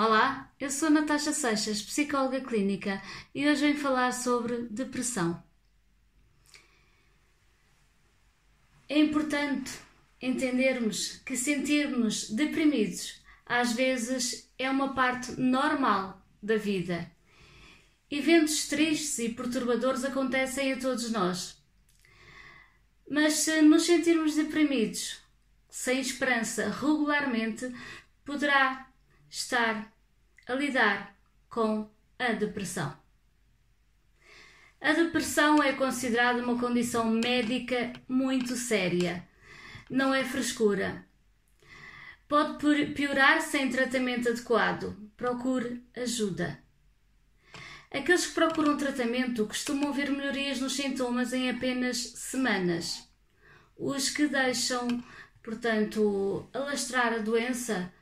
Olá, eu sou Natasha Seixas, psicóloga clínica, e hoje venho falar sobre depressão. É importante entendermos que sentirmos deprimidos às vezes é uma parte normal da vida. Eventos tristes e perturbadores acontecem a todos nós. Mas se nos sentirmos deprimidos, sem esperança, regularmente, poderá estar a lidar com a depressão. A depressão é considerada uma condição médica muito séria. Não é frescura. Pode piorar sem tratamento adequado. Procure ajuda. Aqueles que procuram tratamento costumam ver melhorias nos sintomas em apenas semanas. Os que deixam, portanto, alastrar a doença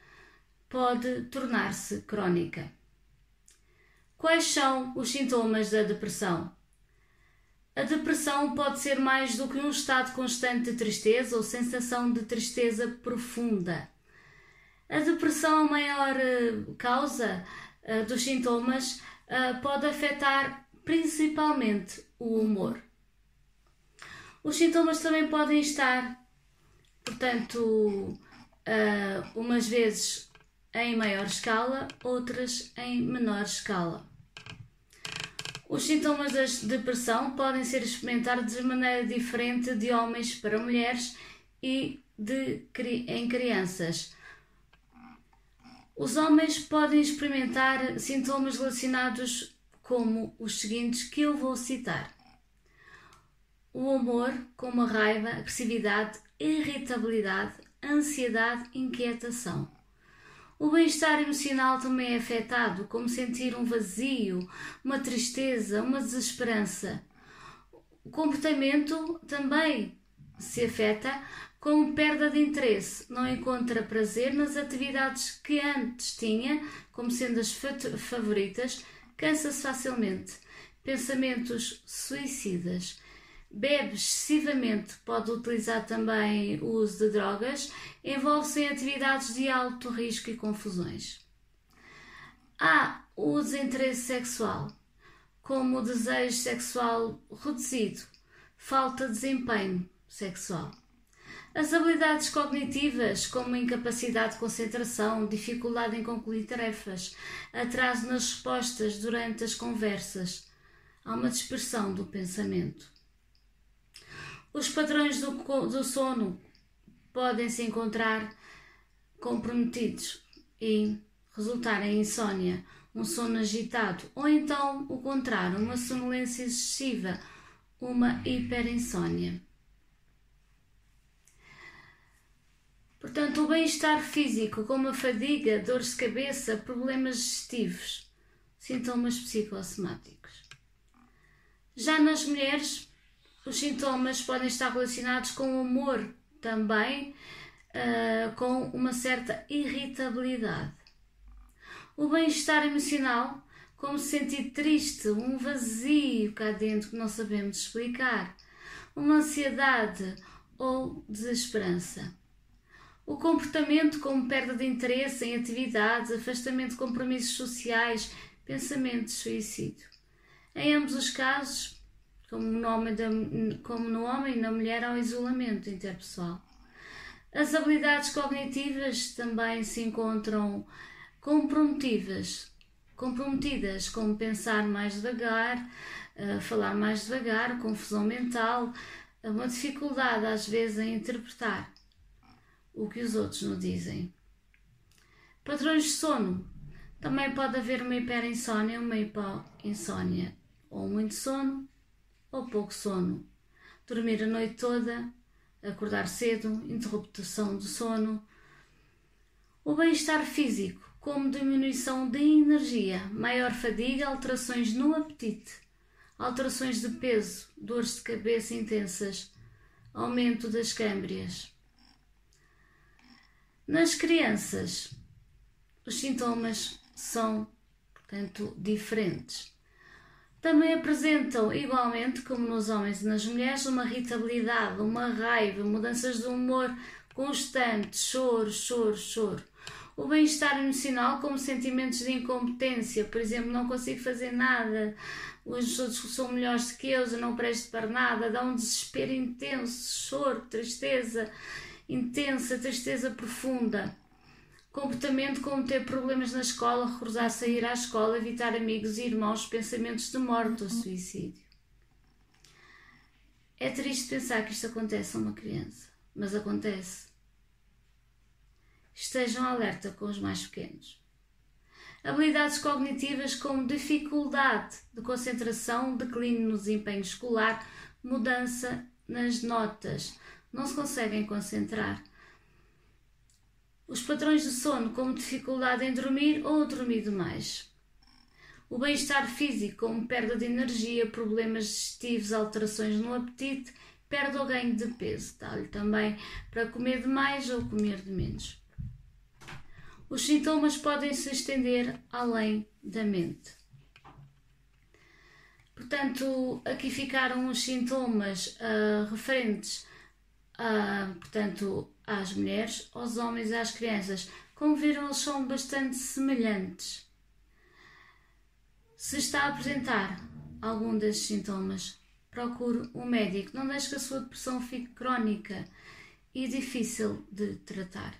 pode tornar-se crónica. Quais são os sintomas da depressão? A depressão pode ser mais do que um estado constante de tristeza ou sensação de tristeza profunda. A depressão, a maior eh, causa eh, dos sintomas, eh, pode afetar principalmente o humor. Os sintomas também podem estar, portanto, umas vezes em maior escala, outras em menor escala. Os sintomas da depressão podem ser experimentados de maneira diferente de homens para mulheres e de, em crianças. Os homens podem experimentar sintomas relacionados como os seguintes que eu vou citar: o humor, como a raiva, agressividade, irritabilidade, ansiedade, inquietação. O bem-estar emocional também é afetado, como sentir um vazio, uma tristeza, uma desesperança. O comportamento também se afeta, com perda de interesse, não encontra prazer nas atividades que antes tinha, como sendo as favoritas, cansa-se facilmente. Pensamentos suicidas bebe excessivamente, pode utilizar também o uso de drogas, envolve-se em atividades de alto risco e confusões. Há o desinteresse sexual, como o desejo sexual reduzido, falta de desempenho sexual. As habilidades cognitivas, como incapacidade de concentração, dificuldade em concluir tarefas, atraso nas respostas durante as conversas, há uma dispersão do pensamento. Os padrões do, do sono podem se encontrar comprometidos e resultar em insônia, um sono agitado, ou então o contrário, uma sonolência excessiva, uma hiperinsônia. Portanto, o bem-estar físico, como a fadiga, dores de cabeça, problemas digestivos, sintomas psicossomáticos. Já nas mulheres, os sintomas podem estar relacionados com o humor também, uh, com uma certa irritabilidade. O bem-estar emocional, como se sentir triste, um vazio cá dentro que não sabemos explicar, uma ansiedade ou desesperança. O comportamento, como perda de interesse em atividades, afastamento de compromissos sociais, pensamento de suicídio. Em ambos os casos, como no homem, da, como no homem e na mulher, ao isolamento interpessoal. As habilidades cognitivas também se encontram comprometidas, comprometidas como pensar mais devagar, uh, falar mais devagar, confusão mental, uma dificuldade às vezes em interpretar o que os outros nos dizem. Padrões de sono. Também pode haver uma hiperinsónia, uma hipoinsónia, ou muito sono ou pouco sono, dormir a noite toda, acordar cedo, interrupção do sono. O bem-estar físico, como diminuição de energia, maior fadiga, alterações no apetite, alterações de peso, dores de cabeça intensas, aumento das câmbrias. Nas crianças, os sintomas são, portanto, diferentes também apresentam, igualmente como nos homens e nas mulheres, uma irritabilidade, uma raiva, mudanças de humor constantes, choro, choro, choro. O bem-estar emocional, como sentimentos de incompetência, por exemplo, não consigo fazer nada, os outros são melhores que eu, eu não presto para nada, dá um desespero intenso, choro, tristeza intensa, tristeza profunda. Comportamento como ter problemas na escola, recusar sair à escola, evitar amigos e irmãos, pensamentos de morte ou suicídio. É triste pensar que isto acontece a uma criança, mas acontece. Estejam alerta com os mais pequenos. Habilidades cognitivas como dificuldade de concentração, declínio no desempenho escolar, mudança nas notas, não se conseguem concentrar. Os padrões de sono, como dificuldade em dormir ou dormir demais. O bem-estar físico, como perda de energia, problemas digestivos, alterações no apetite, perda ou ganho de peso. Dá-lhe também para comer demais ou comer de menos. Os sintomas podem se estender além da mente. Portanto, aqui ficaram os sintomas uh, referentes uh, portanto, às mulheres, aos homens e às crianças. Como viram, eles são bastante semelhantes. Se está a apresentar algum desses sintomas, procure um médico. Não deixe que a sua depressão fique crónica e difícil de tratar.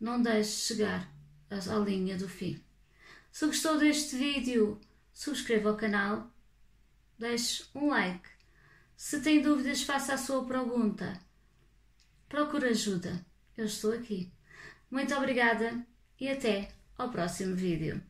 Não deixe chegar à linha do fim. Se gostou deste vídeo, subscreva o canal, deixe um like. Se tem dúvidas, faça a sua pergunta. Procure ajuda. Eu estou aqui. Muito obrigada e até ao próximo vídeo.